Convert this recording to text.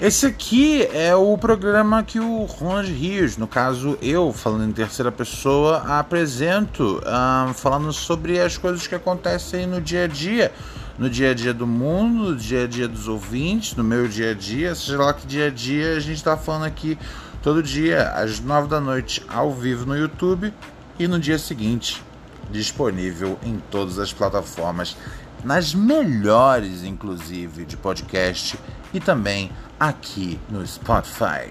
Esse aqui é o programa que o Ronald Rios, no caso eu, falando em terceira pessoa, apresento, um, falando sobre as coisas que acontecem no dia a dia, no dia a dia do mundo, no dia a dia dos ouvintes, no meu dia a dia, seja lá que dia a dia a gente está falando aqui todo dia, às nove da noite, ao vivo no YouTube e no dia seguinte, disponível em todas as plataformas, nas melhores, inclusive, de podcast e também aqui no Spotify.